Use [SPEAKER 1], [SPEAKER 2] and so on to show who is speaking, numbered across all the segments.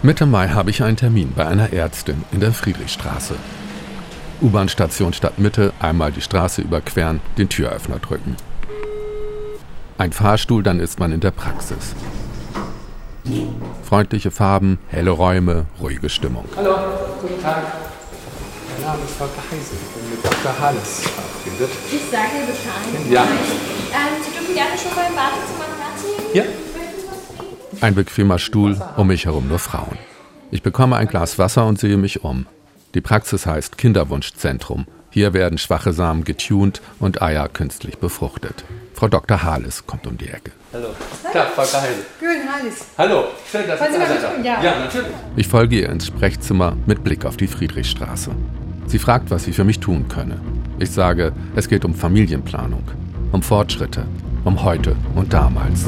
[SPEAKER 1] Mitte Mai habe ich einen Termin bei einer Ärztin in der Friedrichstraße. U-Bahn-Station Stadtmitte, einmal die Straße überqueren, den Türöffner drücken. Ein Fahrstuhl, dann ist man in der Praxis. Freundliche Farben, helle Räume, ruhige Stimmung.
[SPEAKER 2] Hallo, guten Tag. Mein Name ist Volker Heise. Ich bin mit Dr. Halles verabredet.
[SPEAKER 3] Ich sage Bescheid.
[SPEAKER 2] Ja.
[SPEAKER 3] Ähm, Sie dürfen gerne schon mal im Badezimmer nehmen.
[SPEAKER 2] Ja.
[SPEAKER 1] Ein bequemer Stuhl, um mich herum nur Frauen. Ich bekomme ein Glas Wasser und sehe mich um. Die Praxis heißt Kinderwunschzentrum. Hier werden schwache Samen getunt und Eier künstlich befruchtet. Frau Dr. Hales kommt um die Ecke.
[SPEAKER 2] Hallo. Tag, Volker Heise.
[SPEAKER 4] Schön, alles.
[SPEAKER 2] Hallo. Schön, dass
[SPEAKER 4] Sie
[SPEAKER 2] da
[SPEAKER 4] tun? Ja.
[SPEAKER 2] Ja, natürlich.
[SPEAKER 1] Ich folge ihr ins Sprechzimmer mit Blick auf die Friedrichstraße. Sie fragt, was sie für mich tun könne. Ich sage, es geht um Familienplanung, um Fortschritte, um heute und damals.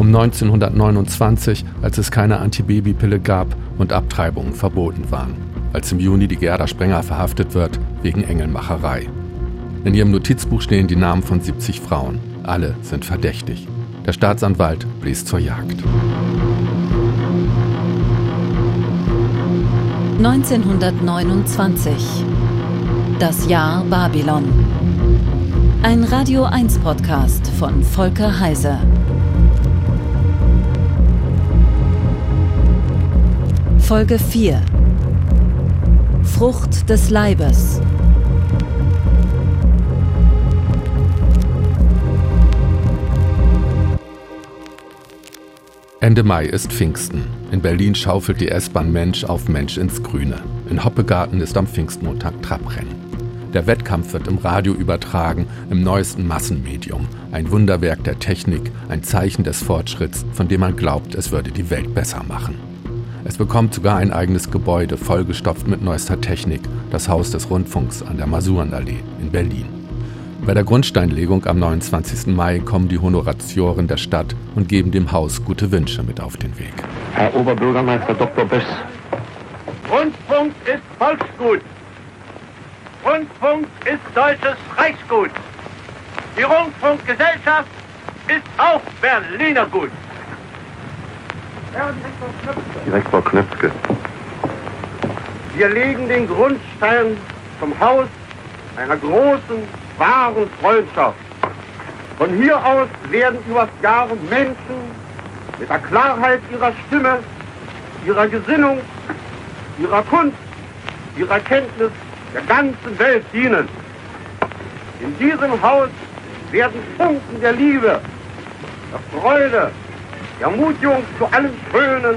[SPEAKER 1] Um 1929, als es keine Antibabypille gab und Abtreibungen verboten waren. Als im Juni die Gerda Sprenger verhaftet wird wegen Engelmacherei. In ihrem Notizbuch stehen die Namen von 70 Frauen. Alle sind verdächtig. Der Staatsanwalt bläst zur Jagd.
[SPEAKER 5] 1929. Das Jahr Babylon. Ein Radio 1 Podcast von Volker Heise. Folge 4. Frucht des Leibes.
[SPEAKER 1] Ende Mai ist Pfingsten. In Berlin schaufelt die S-Bahn Mensch auf Mensch ins Grüne. In Hoppegarten ist am Pfingstmontag Trabrennen. Der Wettkampf wird im Radio übertragen, im neuesten Massenmedium. Ein Wunderwerk der Technik, ein Zeichen des Fortschritts, von dem man glaubt, es würde die Welt besser machen. Es bekommt sogar ein eigenes Gebäude, vollgestopft mit neuester Technik, das Haus des Rundfunks an der Masurenallee in Berlin. Bei der Grundsteinlegung am 29. Mai kommen die Honoratioren der Stadt und geben dem Haus gute Wünsche mit auf den Weg.
[SPEAKER 6] Herr Oberbürgermeister Dr. Böss.
[SPEAKER 7] Rundfunk ist Volksgut. Rundfunk ist deutsches Reichsgut. Die Rundfunkgesellschaft ist auch Berliner Gut. Herr Direktor Knöpfke, wir legen den Grundstein zum Haus einer großen, wahren Freundschaft. Von hier aus werden über Jahre Menschen mit der Klarheit ihrer Stimme, ihrer Gesinnung, ihrer Kunst, ihrer Kenntnis der ganzen Welt dienen. In diesem Haus werden Funken der Liebe, der Freude, Ermutigung zu allem Schönen,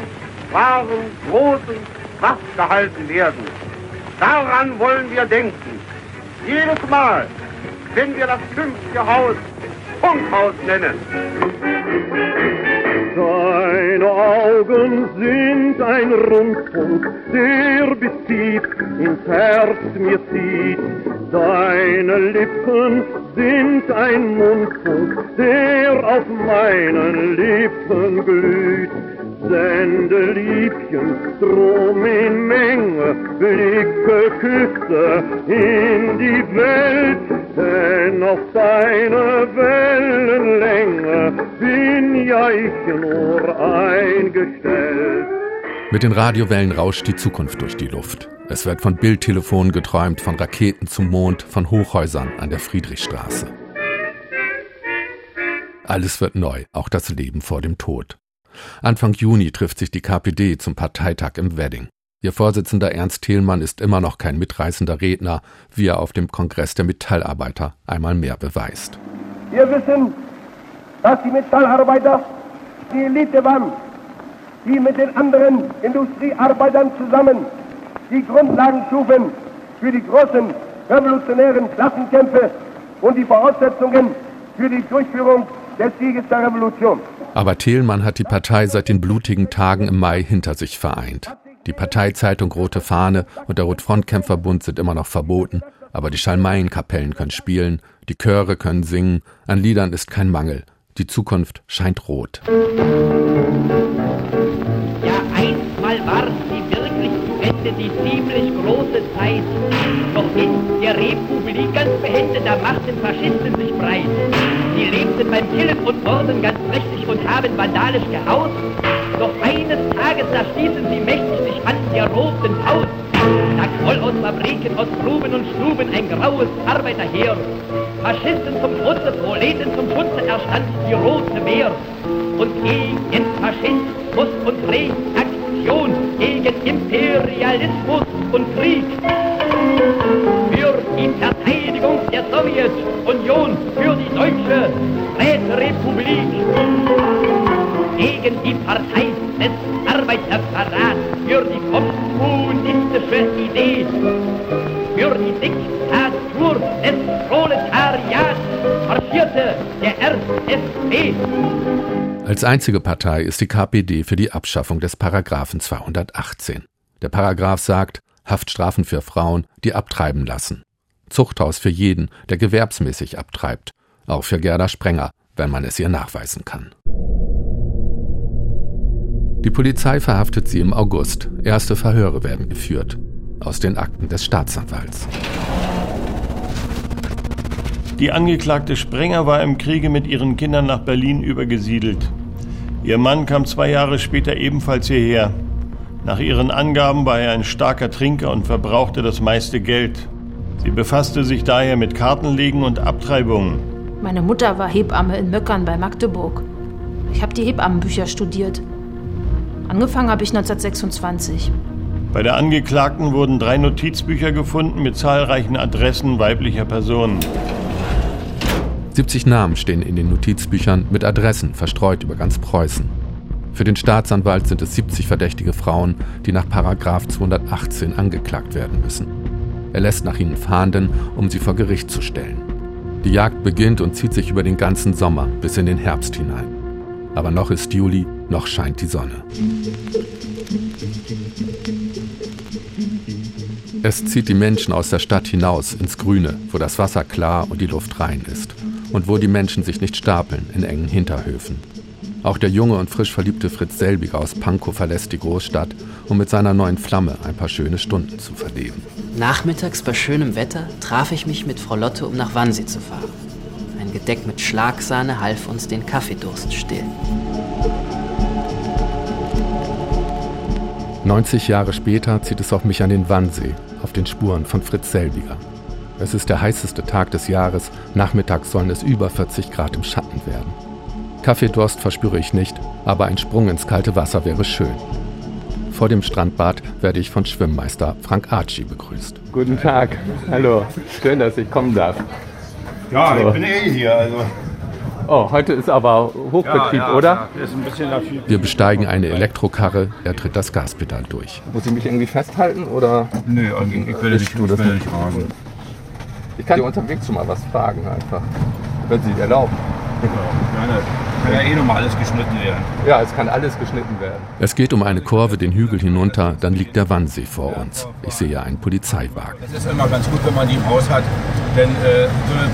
[SPEAKER 7] Wahren, Großen Kraft gehalten werden. Daran wollen wir denken. Jedes Mal, wenn wir das fünfte Haus Funkhaus nennen.
[SPEAKER 8] Seine Augen sind ein Rundfunk, der bis tief ins Herz mir zieht. Seine Lippen sind ein Mundfunk, der auf meinen Lippen glüht. Sende Liebchen drum in Menge, Blicke, Küsse in die Welt, denn auf deine Wellenlänge bin ja ich nur eingestellt.
[SPEAKER 1] Mit den Radiowellen rauscht die Zukunft durch die Luft. Es wird von Bildtelefonen geträumt, von Raketen zum Mond, von Hochhäusern an der Friedrichstraße. Alles wird neu, auch das Leben vor dem Tod. Anfang Juni trifft sich die KPD zum Parteitag im Wedding. Ihr Vorsitzender Ernst Thielmann ist immer noch kein mitreißender Redner, wie er auf dem Kongress der Metallarbeiter einmal mehr beweist.
[SPEAKER 9] Wir wissen, dass die Metallarbeiter die Elite waren, die mit den anderen Industriearbeitern zusammen die Grundlagen schufen für die großen revolutionären Klassenkämpfe und die Voraussetzungen für die Durchführung des Sieges der Revolution.
[SPEAKER 1] Aber Thielmann hat die Partei seit den blutigen Tagen im Mai hinter sich vereint. Die Parteizeitung Rote Fahne und der Rotfrontkämpferbund sind immer noch verboten, aber die Schalmeienkapellen können spielen, die Chöre können singen, an Liedern ist kein Mangel. Die Zukunft scheint rot.
[SPEAKER 10] Ja,
[SPEAKER 4] die ziemlich große Zeit. Doch in der Republik ganz behende, da machten Faschisten sich breit. Sie lebten beim Killen und Morden ganz prächtig und haben vandalisch gehaut. Doch eines Tages, da stießen sie mächtig sich an der roten Haus. Da quoll aus Fabriken, aus Gruben und Stuben ein graues Arbeiterheer. Faschisten zum Trutze, Proleten zum Schutze erstand die Rote Meer. Und gegen Faschismus und Reaktion, gegen Imperialismus und Krieg. Für die Verteidigung der Sowjetunion, für die deutsche Räterepublik. Gegen die Partei des Arbeiterverrats, für die kommunistische Idee. Für die Diktatur des Proletariats marschierte der RSP.
[SPEAKER 1] Als einzige Partei ist die KPD für die Abschaffung des Paragraphen 218. Der Paragraph sagt, Haftstrafen für Frauen, die abtreiben lassen. Zuchthaus für jeden, der gewerbsmäßig abtreibt. Auch für Gerda Sprenger, wenn man es ihr nachweisen kann. Die Polizei verhaftet sie im August. Erste Verhöre werden geführt. Aus den Akten des Staatsanwalts.
[SPEAKER 10] Die Angeklagte Sprenger war im Kriege mit ihren Kindern nach Berlin übergesiedelt. Ihr Mann kam zwei Jahre später ebenfalls hierher. Nach ihren Angaben war er ein starker Trinker und verbrauchte das meiste Geld. Sie befasste sich daher mit Kartenlegen und Abtreibungen.
[SPEAKER 11] Meine Mutter war Hebamme in Möckern bei Magdeburg. Ich habe die Hebammenbücher studiert. Angefangen habe ich 1926.
[SPEAKER 10] Bei der Angeklagten wurden drei Notizbücher gefunden mit zahlreichen Adressen weiblicher Personen.
[SPEAKER 1] 70 Namen stehen in den Notizbüchern mit Adressen verstreut über ganz Preußen. Für den Staatsanwalt sind es 70 verdächtige Frauen, die nach Paragraf 218 angeklagt werden müssen. Er lässt nach ihnen fahnden, um sie vor Gericht zu stellen. Die Jagd beginnt und zieht sich über den ganzen Sommer bis in den Herbst hinein. Aber noch ist Juli, noch scheint die Sonne. Es zieht die Menschen aus der Stadt hinaus ins Grüne, wo das Wasser klar und die Luft rein ist und wo die Menschen sich nicht stapeln in engen Hinterhöfen. Auch der junge und frisch verliebte Fritz Selbiger aus Pankow verlässt die Großstadt, um mit seiner neuen Flamme ein paar schöne Stunden zu verleben.
[SPEAKER 12] Nachmittags bei schönem Wetter traf ich mich mit Frau Lotte, um nach Wannsee zu fahren. Ein Gedeck mit Schlagsahne half uns den Kaffeedurst stillen.
[SPEAKER 1] 90 Jahre später zieht es auch mich an den Wannsee, auf den Spuren von Fritz Selbiger. Es ist der heißeste Tag des Jahres, nachmittags sollen es über 40 Grad im Schatten werden. Kaffeedurst verspüre ich nicht, aber ein Sprung ins kalte Wasser wäre schön. Vor dem Strandbad werde ich von Schwimmmeister Frank Archie begrüßt.
[SPEAKER 2] Guten Tag, hallo, schön, dass ich kommen darf.
[SPEAKER 13] Ja,
[SPEAKER 2] So.
[SPEAKER 13] ich bin eh hier, also.
[SPEAKER 2] Oh, heute ist aber Hochbetrieb,
[SPEAKER 13] ja, ja,
[SPEAKER 2] oder?
[SPEAKER 13] Ja, ist ein bisschen dafür.
[SPEAKER 1] Wir besteigen eine Elektrokarre, er tritt das Gaspedal durch.
[SPEAKER 2] Muss ich mich irgendwie festhalten oder?
[SPEAKER 13] Nö, also ich will nicht,
[SPEAKER 2] tu
[SPEAKER 13] ich
[SPEAKER 2] das
[SPEAKER 13] will
[SPEAKER 2] nicht.
[SPEAKER 13] nicht fragen.
[SPEAKER 2] Ich kann dir unterwegs schon mal was fragen einfach, wenn Sie erlauben.
[SPEAKER 13] Ja, gerne. Kann ja eh nochmal alles geschnitten werden.
[SPEAKER 2] Ja, es kann alles geschnitten werden.
[SPEAKER 1] Es geht um eine Kurve den Hügel hinunter, dann liegt der Wannsee vor uns. Ich sehe einen Polizeiwagen.
[SPEAKER 13] Das ist immer ganz gut, wenn man die im Haus hat, denn äh,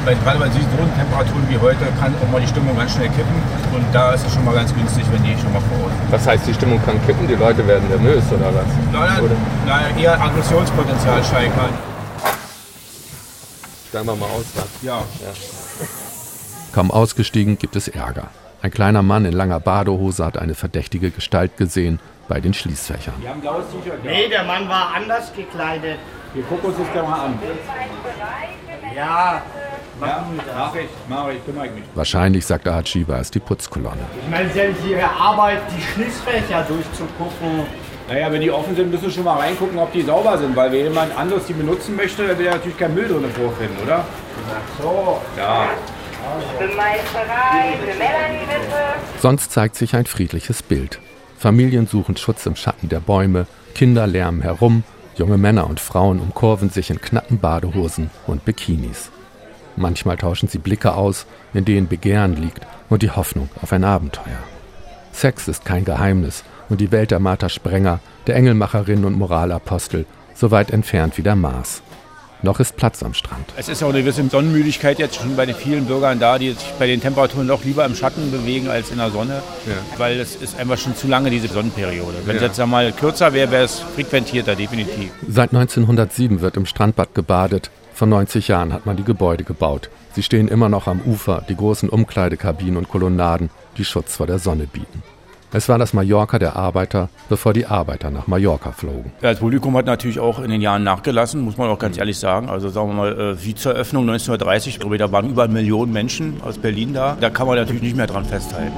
[SPEAKER 13] bei, gerade bei diesen hohen Temperaturen wie heute kann auch mal die Stimmung ganz schnell kippen und da ist es schon mal ganz günstig, wenn die schon mal vor Ort sind.
[SPEAKER 2] Was heißt, die Stimmung kann kippen, die Leute werden nervös oder was?
[SPEAKER 13] Nein, nein, eher Aggressionspotenzial steigern.
[SPEAKER 2] Steigen wir mal aus. Was?
[SPEAKER 13] Ja.
[SPEAKER 1] Kaum ausgestiegen gibt es Ärger. Ein kleiner Mann in langer Badehose hat eine verdächtige Gestalt gesehen bei den Schließfächern.
[SPEAKER 13] Wir haben blaues T-Shirt.
[SPEAKER 14] Nee, der Mann war anders gekleidet.
[SPEAKER 13] Wir gucken uns das gerne mal an.
[SPEAKER 14] Ja,
[SPEAKER 13] Ja, mach ich, mach ich, kümmere ich mich.
[SPEAKER 1] Wahrscheinlich, sagt war es die Putzkolonne.
[SPEAKER 14] ich meine, sie haben ihre Arbeit, die Schließfächer durchzugucken.
[SPEAKER 13] Naja, wenn die offen sind, müssen wir schon mal reingucken, ob die sauber sind, weil wenn jemand anderes die benutzen möchte, dann will er natürlich kein Müll drin vorfinden, oder?
[SPEAKER 14] Ach so.
[SPEAKER 13] Ja.
[SPEAKER 1] Sonst zeigt sich ein friedliches Bild. Familien suchen Schutz im Schatten der Bäume, Kinder lärmen herum, junge Männer und Frauen umkurven sich in knappen Badehosen und Bikinis. Manchmal tauschen sie Blicke aus, in denen Begehren liegt und die Hoffnung auf ein Abenteuer. Sex ist kein Geheimnis und die Welt der Martha Sprenger, der Engelmacherin und Moralapostel, so weit entfernt wie der Mars. Noch ist Platz am Strand.
[SPEAKER 13] Es ist auch eine gewisse Sonnenmüdigkeit jetzt schon bei den vielen Bürgern da, die sich bei den Temperaturen doch lieber im Schatten bewegen als in der Sonne,
[SPEAKER 1] Ja.
[SPEAKER 13] weil es ist einfach schon zu lange diese Sonnenperiode. Wenn es
[SPEAKER 1] Ja.
[SPEAKER 13] jetzt einmal kürzer wäre, wäre es frequentierter, definitiv.
[SPEAKER 1] Seit 1907 wird im Strandbad gebadet. Vor 90 Jahren hat man die Gebäude gebaut. Sie stehen immer noch am Ufer, die großen Umkleidekabinen und Kolonnaden, die Schutz vor der Sonne bieten. Es war das Mallorca der Arbeiter, bevor die Arbeiter nach Mallorca flogen.
[SPEAKER 13] Ja, das Publikum hat natürlich auch in den Jahren nachgelassen, muss man auch ganz ehrlich sagen. Also sagen wir mal, wie zur Eröffnung 1930, ich glaube, da waren über eine Million Menschen aus Berlin da. Da kann man natürlich nicht mehr dran festhalten.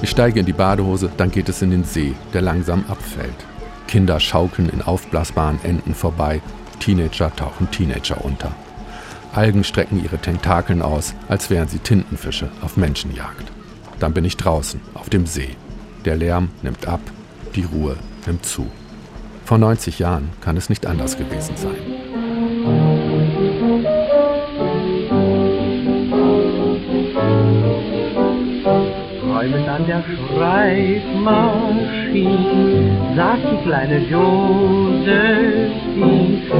[SPEAKER 1] Ich steige in die Badehose, dann geht es in den See, der langsam abfällt. Kinder schaukeln in aufblasbaren Enden vorbei, Teenager tauchen Teenager unter. Algen strecken ihre Tentakeln aus, als wären sie Tintenfische auf Menschenjagd. Dann bin ich draußen, auf dem See. Der Lärm nimmt ab, die Ruhe nimmt zu. Vor 90 Jahren kann es nicht anders gewesen sein.
[SPEAKER 15] Träumend an der Schreibmaschine saß die kleine Josephine.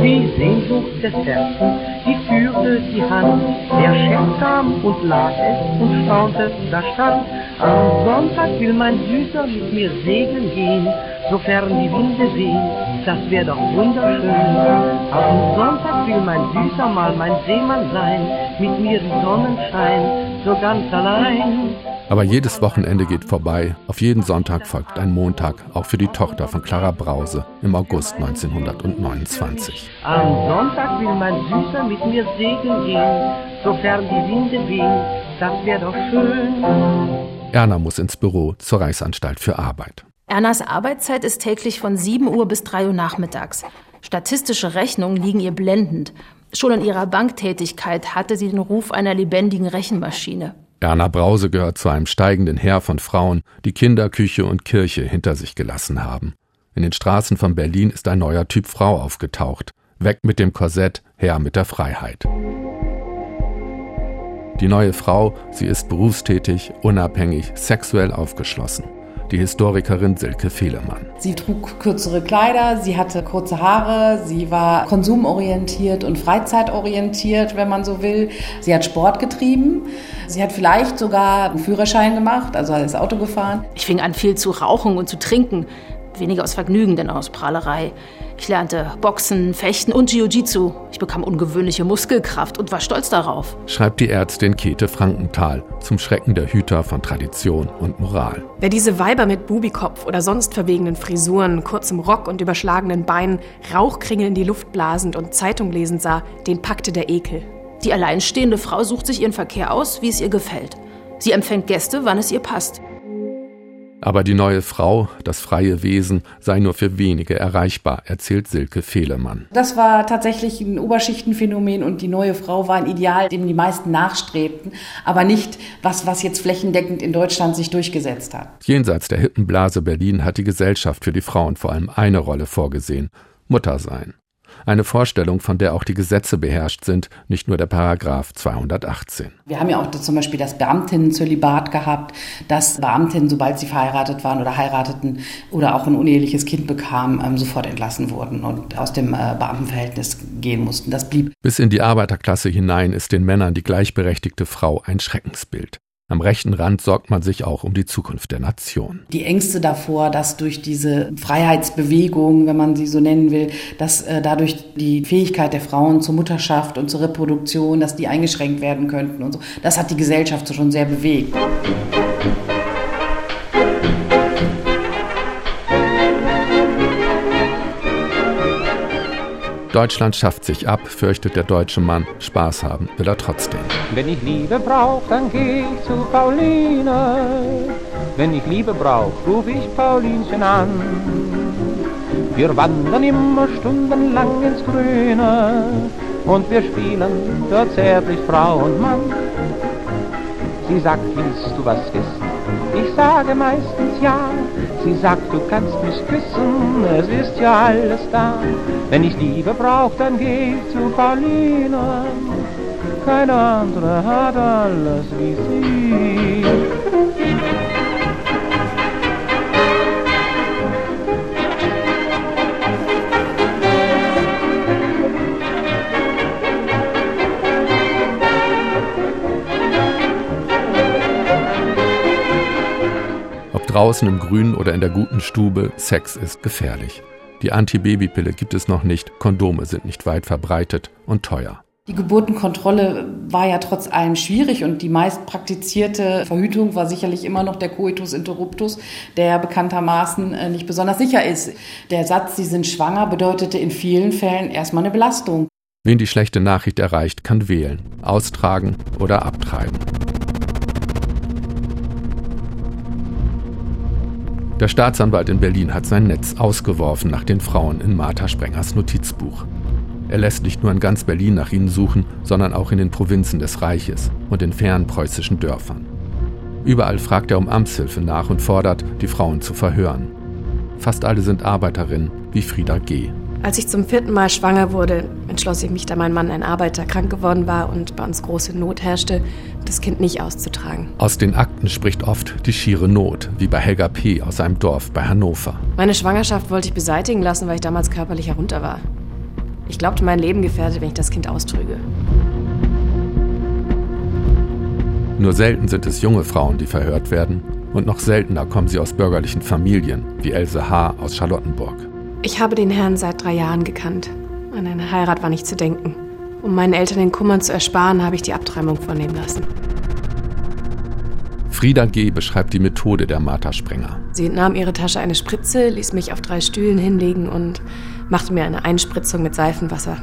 [SPEAKER 15] Die Sehnsucht des Herzens, die führte die Hand. Der Chef kam und las es und staunte, da stand, am Sonntag will mein Süßer mit mir segeln gehen, sofern die Winde wehen, das wär doch wunderschön. Am Sonntag will mein Süßer mal mein Seemann sein, mit mir im Sonnenschein, so ganz allein.
[SPEAKER 1] Aber jedes Wochenende geht vorbei, auf jeden Sonntag folgt ein Montag, auch für die Tochter von Clara Brause im August 1929.
[SPEAKER 15] Am Sonntag will mein Süßer mit mir segeln gehen, sofern die Winde wehen, das wär doch schön.
[SPEAKER 1] Erna muss ins Büro zur Reichsanstalt für Arbeit.
[SPEAKER 11] Ernas Arbeitszeit ist täglich von 7 Uhr bis 3 Uhr nachmittags. Statistische Rechnungen liegen ihr blendend. Schon in ihrer Banktätigkeit hatte sie den Ruf einer lebendigen Rechenmaschine.
[SPEAKER 1] Erna Brause gehört zu einem steigenden Heer von Frauen, die Kinder, Küche und Kirche hinter sich gelassen haben. In den Straßen von Berlin ist ein neuer Typ Frau aufgetaucht. Weg mit dem Korsett, her mit der Freiheit. Die neue Frau, sie ist berufstätig, unabhängig, sexuell aufgeschlossen. Die Historikerin Silke Fehlemann.
[SPEAKER 16] Sie trug kürzere Kleider, sie hatte kurze Haare, sie war konsumorientiert und freizeitorientiert, wenn man so will. Sie hat Sport getrieben, sie hat vielleicht sogar einen Führerschein gemacht, also ist Auto gefahren.
[SPEAKER 11] Ich fing an, viel zu rauchen und zu trinken. Weniger aus Vergnügen denn aus Prahlerei. Ich lernte Boxen, Fechten und Jiu-Jitsu. Ich bekam ungewöhnliche Muskelkraft und war stolz darauf.
[SPEAKER 1] Schreibt die Ärztin Käthe Frankenthal zum Schrecken der Hüter von Tradition und Moral.
[SPEAKER 17] Wer diese Weiber mit Bubikopf oder sonst verwegenen Frisuren, kurzem Rock und überschlagenen Beinen, Rauchkringel in die Luft blasend und Zeitung lesend sah, den packte der Ekel.
[SPEAKER 11] Die alleinstehende Frau sucht sich ihren Verkehr aus, wie es ihr gefällt. Sie empfängt Gäste, wann es ihr passt.
[SPEAKER 1] Aber die neue Frau, das freie Wesen, sei nur für wenige erreichbar, erzählt Silke Fehlemann.
[SPEAKER 16] Das war tatsächlich ein Oberschichtenphänomen und die neue Frau war ein Ideal, dem die meisten nachstrebten, aber nicht was, was jetzt flächendeckend in Deutschland sich durchgesetzt hat.
[SPEAKER 1] Jenseits der hippen Blase Berlin hat die Gesellschaft für die Frauen vor allem eine Rolle vorgesehen: Mutter sein. Eine Vorstellung, von der auch die Gesetze beherrscht sind, nicht nur der Paragraph 218.
[SPEAKER 16] Wir haben ja auch zum Beispiel das Beamtinnenzölibat gehabt, dass Beamtinnen, sobald sie verheiratet waren oder heirateten oder auch ein uneheliches Kind bekamen, ähm, sofort entlassen wurden und aus dem äh, Beamtenverhältnis gehen mussten. Das blieb.
[SPEAKER 1] Bis in die Arbeiterklasse hinein ist den Männern die gleichberechtigte Frau ein Schreckensbild. Am rechten Rand sorgt man sich auch um die Zukunft der Nation.
[SPEAKER 16] Die Ängste davor, dass durch diese Freiheitsbewegung, wenn man sie so nennen will, dass äh, dadurch die Fähigkeit der Frauen zur Mutterschaft und zur Reproduktion, dass die eingeschränkt werden könnten und so, das hat die Gesellschaft schon sehr bewegt.
[SPEAKER 1] Deutschland schafft sich ab, fürchtet der deutsche Mann. Spaß haben will er trotzdem.
[SPEAKER 18] Wenn ich Liebe brauch, dann geh ich zu Pauline. Wenn ich Liebe brauch, ruf ich Paulinchen an. Wir wandern immer stundenlang ins Grüne und wir spielen dort zärtlich Frau und Mann. Sie sagt, willst du was wissen? Ich sage meistens ja. Sie sagt, du kannst mich küssen, es ist ja alles da. Wenn ich Liebe brauch, dann geh ich zu Pauline. Keine andere hat alles wie sie.
[SPEAKER 1] Draußen im Grünen oder in der guten Stube, Sex ist gefährlich. Die Antibabypille gibt es noch nicht, Kondome sind nicht weit verbreitet und teuer.
[SPEAKER 16] Die Geburtenkontrolle war ja trotz allem schwierig und die meist praktizierte Verhütung war sicherlich immer noch der Coitus interruptus, der bekanntermaßen äh, nicht besonders sicher ist. Der Satz, Sie sind schwanger, bedeutete in vielen Fällen erstmal eine Belastung.
[SPEAKER 1] Wen die schlechte Nachricht erreicht, kann wählen, austragen oder abtreiben. Der Staatsanwalt in Berlin hat sein Netz ausgeworfen nach den Frauen in Martha Sprengers Notizbuch. Er lässt nicht nur in ganz Berlin nach ihnen suchen, sondern auch in den Provinzen des Reiches und in fernen preußischen Dörfern. Überall fragt er um Amtshilfe nach und fordert, die Frauen zu verhören. Fast alle sind Arbeiterinnen, wie Frieda G.
[SPEAKER 17] Als ich zum vierten Mal schwanger wurde, entschloss ich mich, da mein Mann ein Arbeiter krank geworden war und bei uns große Not herrschte, das Kind nicht auszutragen.
[SPEAKER 1] Aus den Akten spricht oft die schiere Not, wie bei Helga P. aus einem Dorf bei Hannover.
[SPEAKER 17] Meine Schwangerschaft wollte ich beseitigen lassen, weil ich damals körperlich herunter war. Ich glaubte, mein Leben gefährdet, wenn ich das Kind austrüge.
[SPEAKER 1] Nur selten sind es junge Frauen, die verhört werden. Und noch seltener kommen sie aus bürgerlichen Familien, wie Else H. aus Charlottenburg.
[SPEAKER 17] Ich habe den Herrn seit drei Jahren gekannt. An eine Heirat war nicht zu denken. Um meinen Eltern den Kummer zu ersparen, habe ich die Abtreibung vornehmen lassen.
[SPEAKER 1] Frieda G. beschreibt die Methode der Martha-Sprenger.
[SPEAKER 17] Sie entnahm ihre Tasche eine Spritze, ließ mich auf drei Stühlen hinlegen und machte mir eine Einspritzung mit Seifenwasser.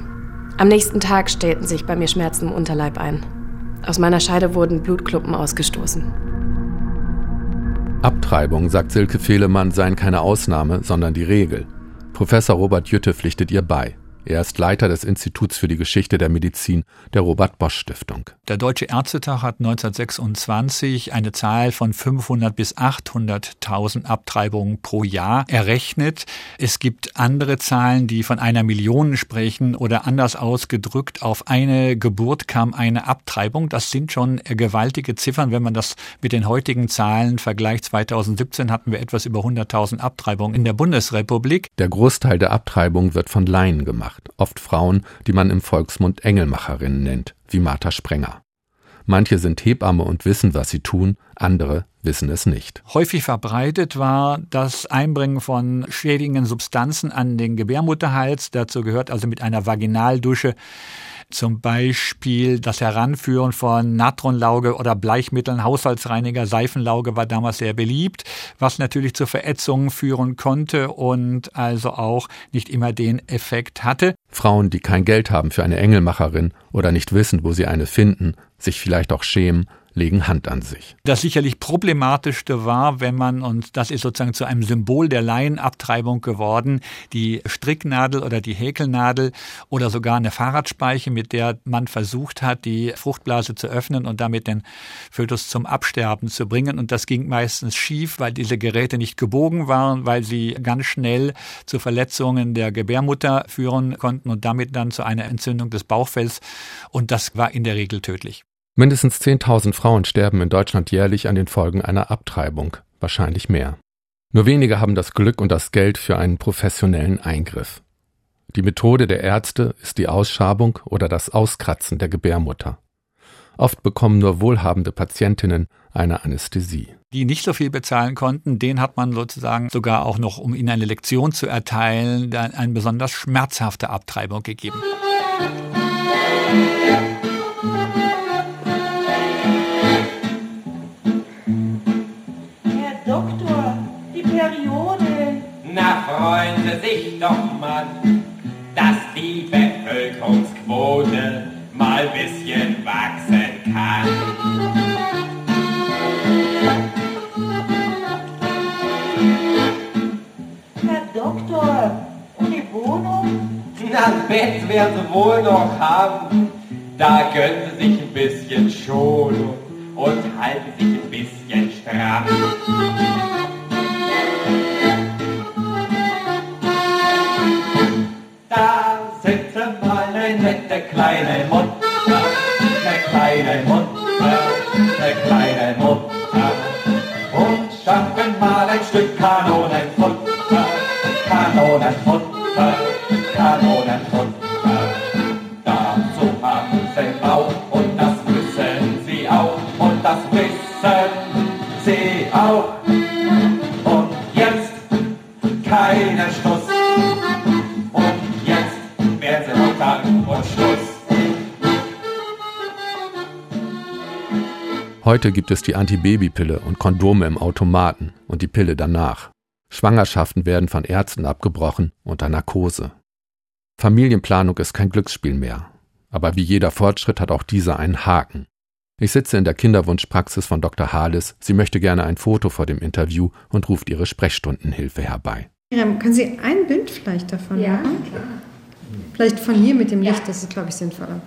[SPEAKER 17] Am nächsten Tag stellten sich bei mir Schmerzen im Unterleib ein. Aus meiner Scheide wurden Blutklumpen ausgestoßen.
[SPEAKER 1] Abtreibung, sagt Silke Fehlemann, seien keine Ausnahme, sondern die Regel. Professor Robert Jütte pflichtet ihr bei. Er ist Leiter des Instituts für die Geschichte der Medizin der Robert Bosch Stiftung.
[SPEAKER 19] Der Deutsche Ärztetag hat 1926 eine Zahl von 500 bis 800.000 Abtreibungen pro Jahr errechnet. Es gibt andere Zahlen, die von einer Million sprechen oder anders ausgedrückt, auf eine Geburt kam eine Abtreibung. Das sind schon gewaltige Ziffern, wenn man das mit den heutigen Zahlen vergleicht. 2017 hatten wir etwas über 100.000 Abtreibungen in der Bundesrepublik.
[SPEAKER 1] Der Großteil der Abtreibung wird von Laien gemacht gemacht, oft Frauen, die man im Volksmund Engelmacherinnen nennt, wie Martha Sprenger. Manche sind Hebamme und wissen, was sie tun, andere wissen es nicht.
[SPEAKER 19] Häufig verbreitet war das Einbringen von schädigenden Substanzen an den Gebärmutterhals. Dazu gehört also mit einer Vaginaldusche zum Beispiel das Heranführen von Natronlauge oder Bleichmitteln, Haushaltsreiniger, Seifenlauge war damals sehr beliebt, was natürlich zu Verätzungen führen konnte und also auch nicht immer den Effekt hatte.
[SPEAKER 1] Frauen, die kein Geld haben für eine Engelmacherin oder nicht wissen, wo sie eine finden, sich vielleicht auch schämen, legen Hand an sich.
[SPEAKER 19] Das sicherlich problematischste war, wenn man, und das ist sozusagen zu einem Symbol der Laienabtreibung geworden, die Stricknadel oder die Häkelnadel oder sogar eine Fahrradspeiche, mit der man versucht hat, die Fruchtblase zu öffnen und damit den Fötus zum Absterben zu bringen. Und das ging meistens schief, weil diese Geräte nicht gebogen waren, weil sie ganz schnell zu Verletzungen der Gebärmutter führen konnten und damit dann zu einer Entzündung des Bauchfells. Und das war in der Regel tödlich.
[SPEAKER 1] Mindestens 10.000 Frauen sterben in Deutschland jährlich an den Folgen einer Abtreibung, wahrscheinlich mehr. Nur wenige haben das Glück und das Geld für einen professionellen Eingriff. Die Methode der Ärzte ist die Ausschabung oder das Auskratzen der Gebärmutter. Oft bekommen nur wohlhabende Patientinnen eine Anästhesie.
[SPEAKER 19] Die nicht so viel bezahlen konnten, den hat man sozusagen sogar auch noch, um ihnen eine Lektion zu erteilen, eine besonders schmerzhafte Abtreibung gegeben.
[SPEAKER 20] Freuen Sie sich doch mal, dass die Bevölkerungsquote mal bisschen wachsen kann.
[SPEAKER 21] Herr Doktor, und die Wohnung?
[SPEAKER 20] Na, ein Bett werden Sie wohl noch haben. Da gönnen Sie sich ein bisschen Schonung und halten sich ein bisschen stramm. Nette kleine Mutter, eine kleine Mutter, eine kleine Mutter. Und schaffen mal ein Stück Kanonenfutter, Kanonenfutter, Kanonenfutter. Dazu haben sie Bauch und das wissen sie auch und das wissen sie auch.
[SPEAKER 1] Heute gibt es die Antibabypille und Kondome im Automaten und die Pille danach. Schwangerschaften werden von Ärzten abgebrochen unter Narkose. Familienplanung ist kein Glücksspiel mehr. Aber wie jeder Fortschritt hat auch dieser einen Haken. Ich sitze in der Kinderwunschpraxis von Dr. Hales. Sie möchte gerne ein Foto vor dem Interview und ruft ihre Sprechstundenhilfe herbei.
[SPEAKER 22] Können Sie ein Bild vielleicht davon
[SPEAKER 3] Ja,
[SPEAKER 22] machen? Vielleicht von hier mit dem Licht, das ist, glaube ich, sinnvoller.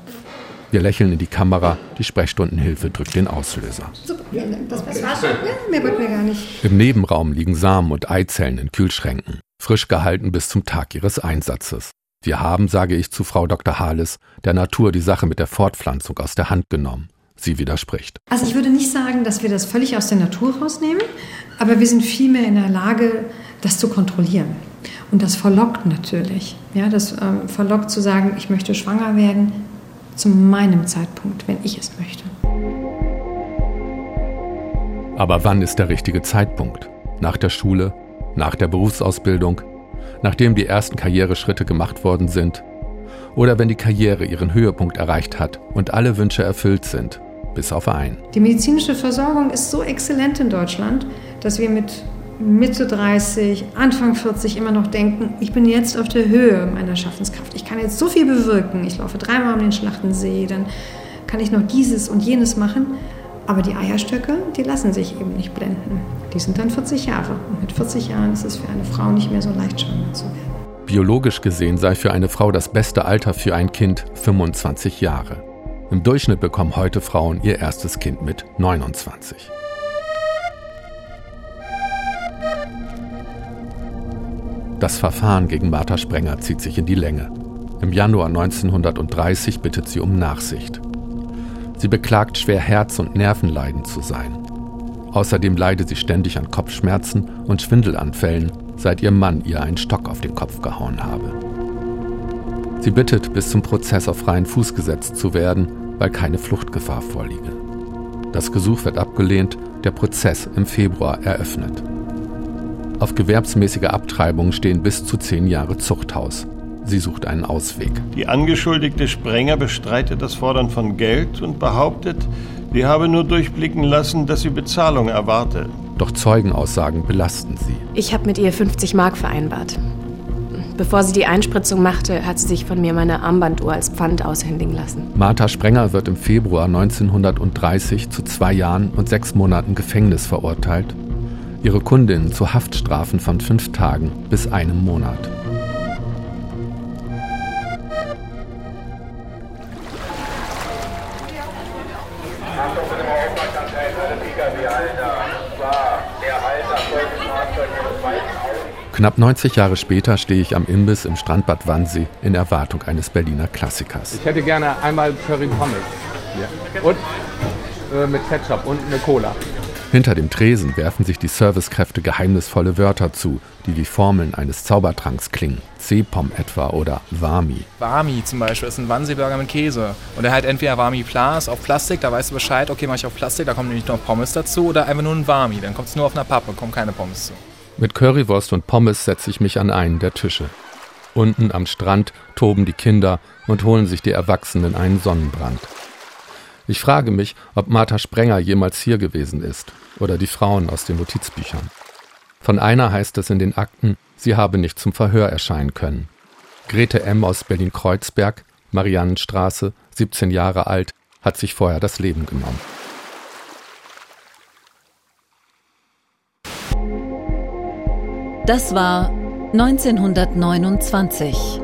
[SPEAKER 1] Wir lächeln in die Kamera, die Sprechstundenhilfe drückt den Auslöser.
[SPEAKER 22] Super. Das war's schon. Ja, mehr wollten wir gar nicht.
[SPEAKER 1] Im Nebenraum liegen Samen und Eizellen in Kühlschränken, frisch gehalten bis zum Tag ihres Einsatzes. Wir haben, sage ich zu Frau Dr. Hales, der Natur die Sache mit der Fortpflanzung aus der Hand genommen. Sie widerspricht.
[SPEAKER 22] Also ich würde nicht sagen, dass wir das völlig aus der Natur rausnehmen, aber wir sind vielmehr in der Lage, das zu kontrollieren. Und das verlockt natürlich. Ja, das ähm, verlockt zu sagen, ich möchte schwanger werden zu meinem Zeitpunkt, wenn ich es möchte.
[SPEAKER 1] Aber wann ist der richtige Zeitpunkt? Nach der Schule? Nach der Berufsausbildung? Nachdem die ersten Karriereschritte gemacht worden sind? Oder wenn die Karriere ihren Höhepunkt erreicht hat und alle Wünsche erfüllt sind, bis auf einen?
[SPEAKER 22] Die medizinische Versorgung ist so exzellent in Deutschland, dass wir mit Mitte 30, Anfang 40 immer noch denken, ich bin jetzt auf der Höhe meiner Schaffenskraft. Ich kann jetzt so viel bewirken. Ich laufe dreimal um den Schlachtensee, dann kann ich noch dieses und jenes machen. Aber die Eierstöcke, die lassen sich eben nicht blenden. Die sind dann 40 Jahre. Und mit 40 Jahren ist es für eine Frau nicht mehr so leicht, schwanger zu werden.
[SPEAKER 1] Biologisch gesehen sei für eine Frau das beste Alter für ein Kind 25 Jahre. Im Durchschnitt bekommen heute Frauen ihr erstes Kind mit 29. Das Verfahren gegen Martha Sprenger zieht sich in die Länge. Im Januar 1930 bittet sie um Nachsicht. Sie beklagt, schwer Herz- und Nervenleiden zu sein. Außerdem leide sie ständig an Kopfschmerzen und Schwindelanfällen, seit ihr Mann ihr einen Stock auf den Kopf gehauen habe. Sie bittet, bis zum Prozess auf freien Fuß gesetzt zu werden, weil keine Fluchtgefahr vorliege. Das Gesuch wird abgelehnt, der Prozess im Februar eröffnet. Auf gewerbsmäßige Abtreibung stehen bis zu zehn Jahre Zuchthaus. Sie sucht einen Ausweg.
[SPEAKER 10] Die angeschuldigte Sprenger bestreitet das Fordern von Geld und behauptet, sie habe nur durchblicken lassen, dass sie Bezahlung erwarte.
[SPEAKER 1] Doch Zeugenaussagen belasten sie.
[SPEAKER 17] Ich habe mit ihr 50 Mark vereinbart. Bevor sie die Einspritzung machte, hat sie sich von mir meine Armbanduhr als Pfand aushändigen lassen.
[SPEAKER 1] Martha Sprenger wird im Februar 1930 zu zwei Jahren und sechs Monaten Gefängnis verurteilt. Ihre Kundinnen zu Haftstrafen von fünf Tagen bis einem Monat. Knapp 90 Jahre später stehe ich am Imbiss im Strandbad Wannsee in Erwartung eines Berliner Klassikers.
[SPEAKER 2] Ich hätte gerne einmal Curry Pommes. Ja. Und äh, mit Ketchup und eine Cola.
[SPEAKER 1] Hinter dem Tresen werfen sich die Servicekräfte geheimnisvolle Wörter zu, die wie Formeln eines Zaubertranks klingen. C-Pom etwa oder Wami.
[SPEAKER 23] Wami zum Beispiel ist ein Wannsee-Burger mit Käse. Und er halt entweder Wami Plus auf Plastik, da weißt du Bescheid, okay, mache ich auf Plastik, da kommt nämlich noch Pommes dazu, oder einfach nur ein Wami, dann kommt es nur auf einer Pappe, kommen keine Pommes zu.
[SPEAKER 1] Mit Currywurst und Pommes setze ich mich an einen der Tische. Unten am Strand toben die Kinder und holen sich die Erwachsenen einen Sonnenbrand. Ich frage mich, ob Martha Sprenger jemals hier gewesen ist oder die Frauen aus den Notizbüchern. Von einer heißt es in den Akten, sie habe nicht zum Verhör erscheinen können. Grete M. aus Berlin-Kreuzberg, Mariannenstraße, 17 Jahre alt, hat sich vorher das Leben genommen.
[SPEAKER 24] Das war 1929.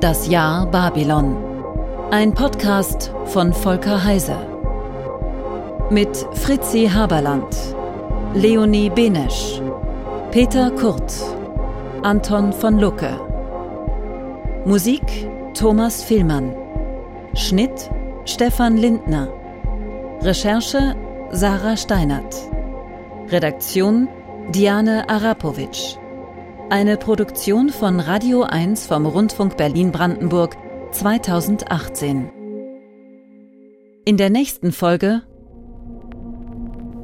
[SPEAKER 24] Das Jahr Babylon. Ein Podcast von Volker Heise. Mit Fritzi Haberland, Leonie Benesch, Peter Kurt, Anton von Lucke. Musik Thomas Villmann. Schnitt Stefan Lindner. Recherche Sarah Steinert. Redaktion Diane Arapovic. Eine Produktion von Radio 1 vom Rundfunk Berlin-Brandenburg 2018. In der nächsten Folge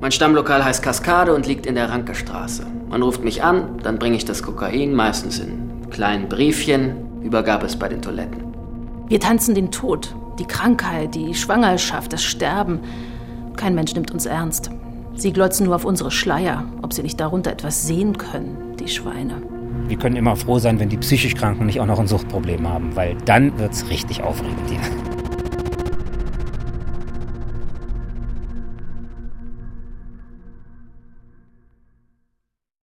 [SPEAKER 12] Mein Stammlokal heißt Kaskade und liegt in der Rankestraße. Man ruft mich an, dann bringe ich das Kokain, meistens in kleinen Briefchen, Übergabe es bei den Toiletten.
[SPEAKER 11] Wir tanzen den Tod, die Krankheit, die Schwangerschaft, das Sterben. Kein Mensch nimmt uns ernst. Sie glotzen nur auf unsere Schleier, ob sie nicht darunter etwas sehen können, die Schweine.
[SPEAKER 25] Wir können immer froh sein, wenn die psychisch Kranken nicht auch noch ein Suchtproblem haben, weil dann wird es richtig aufregend.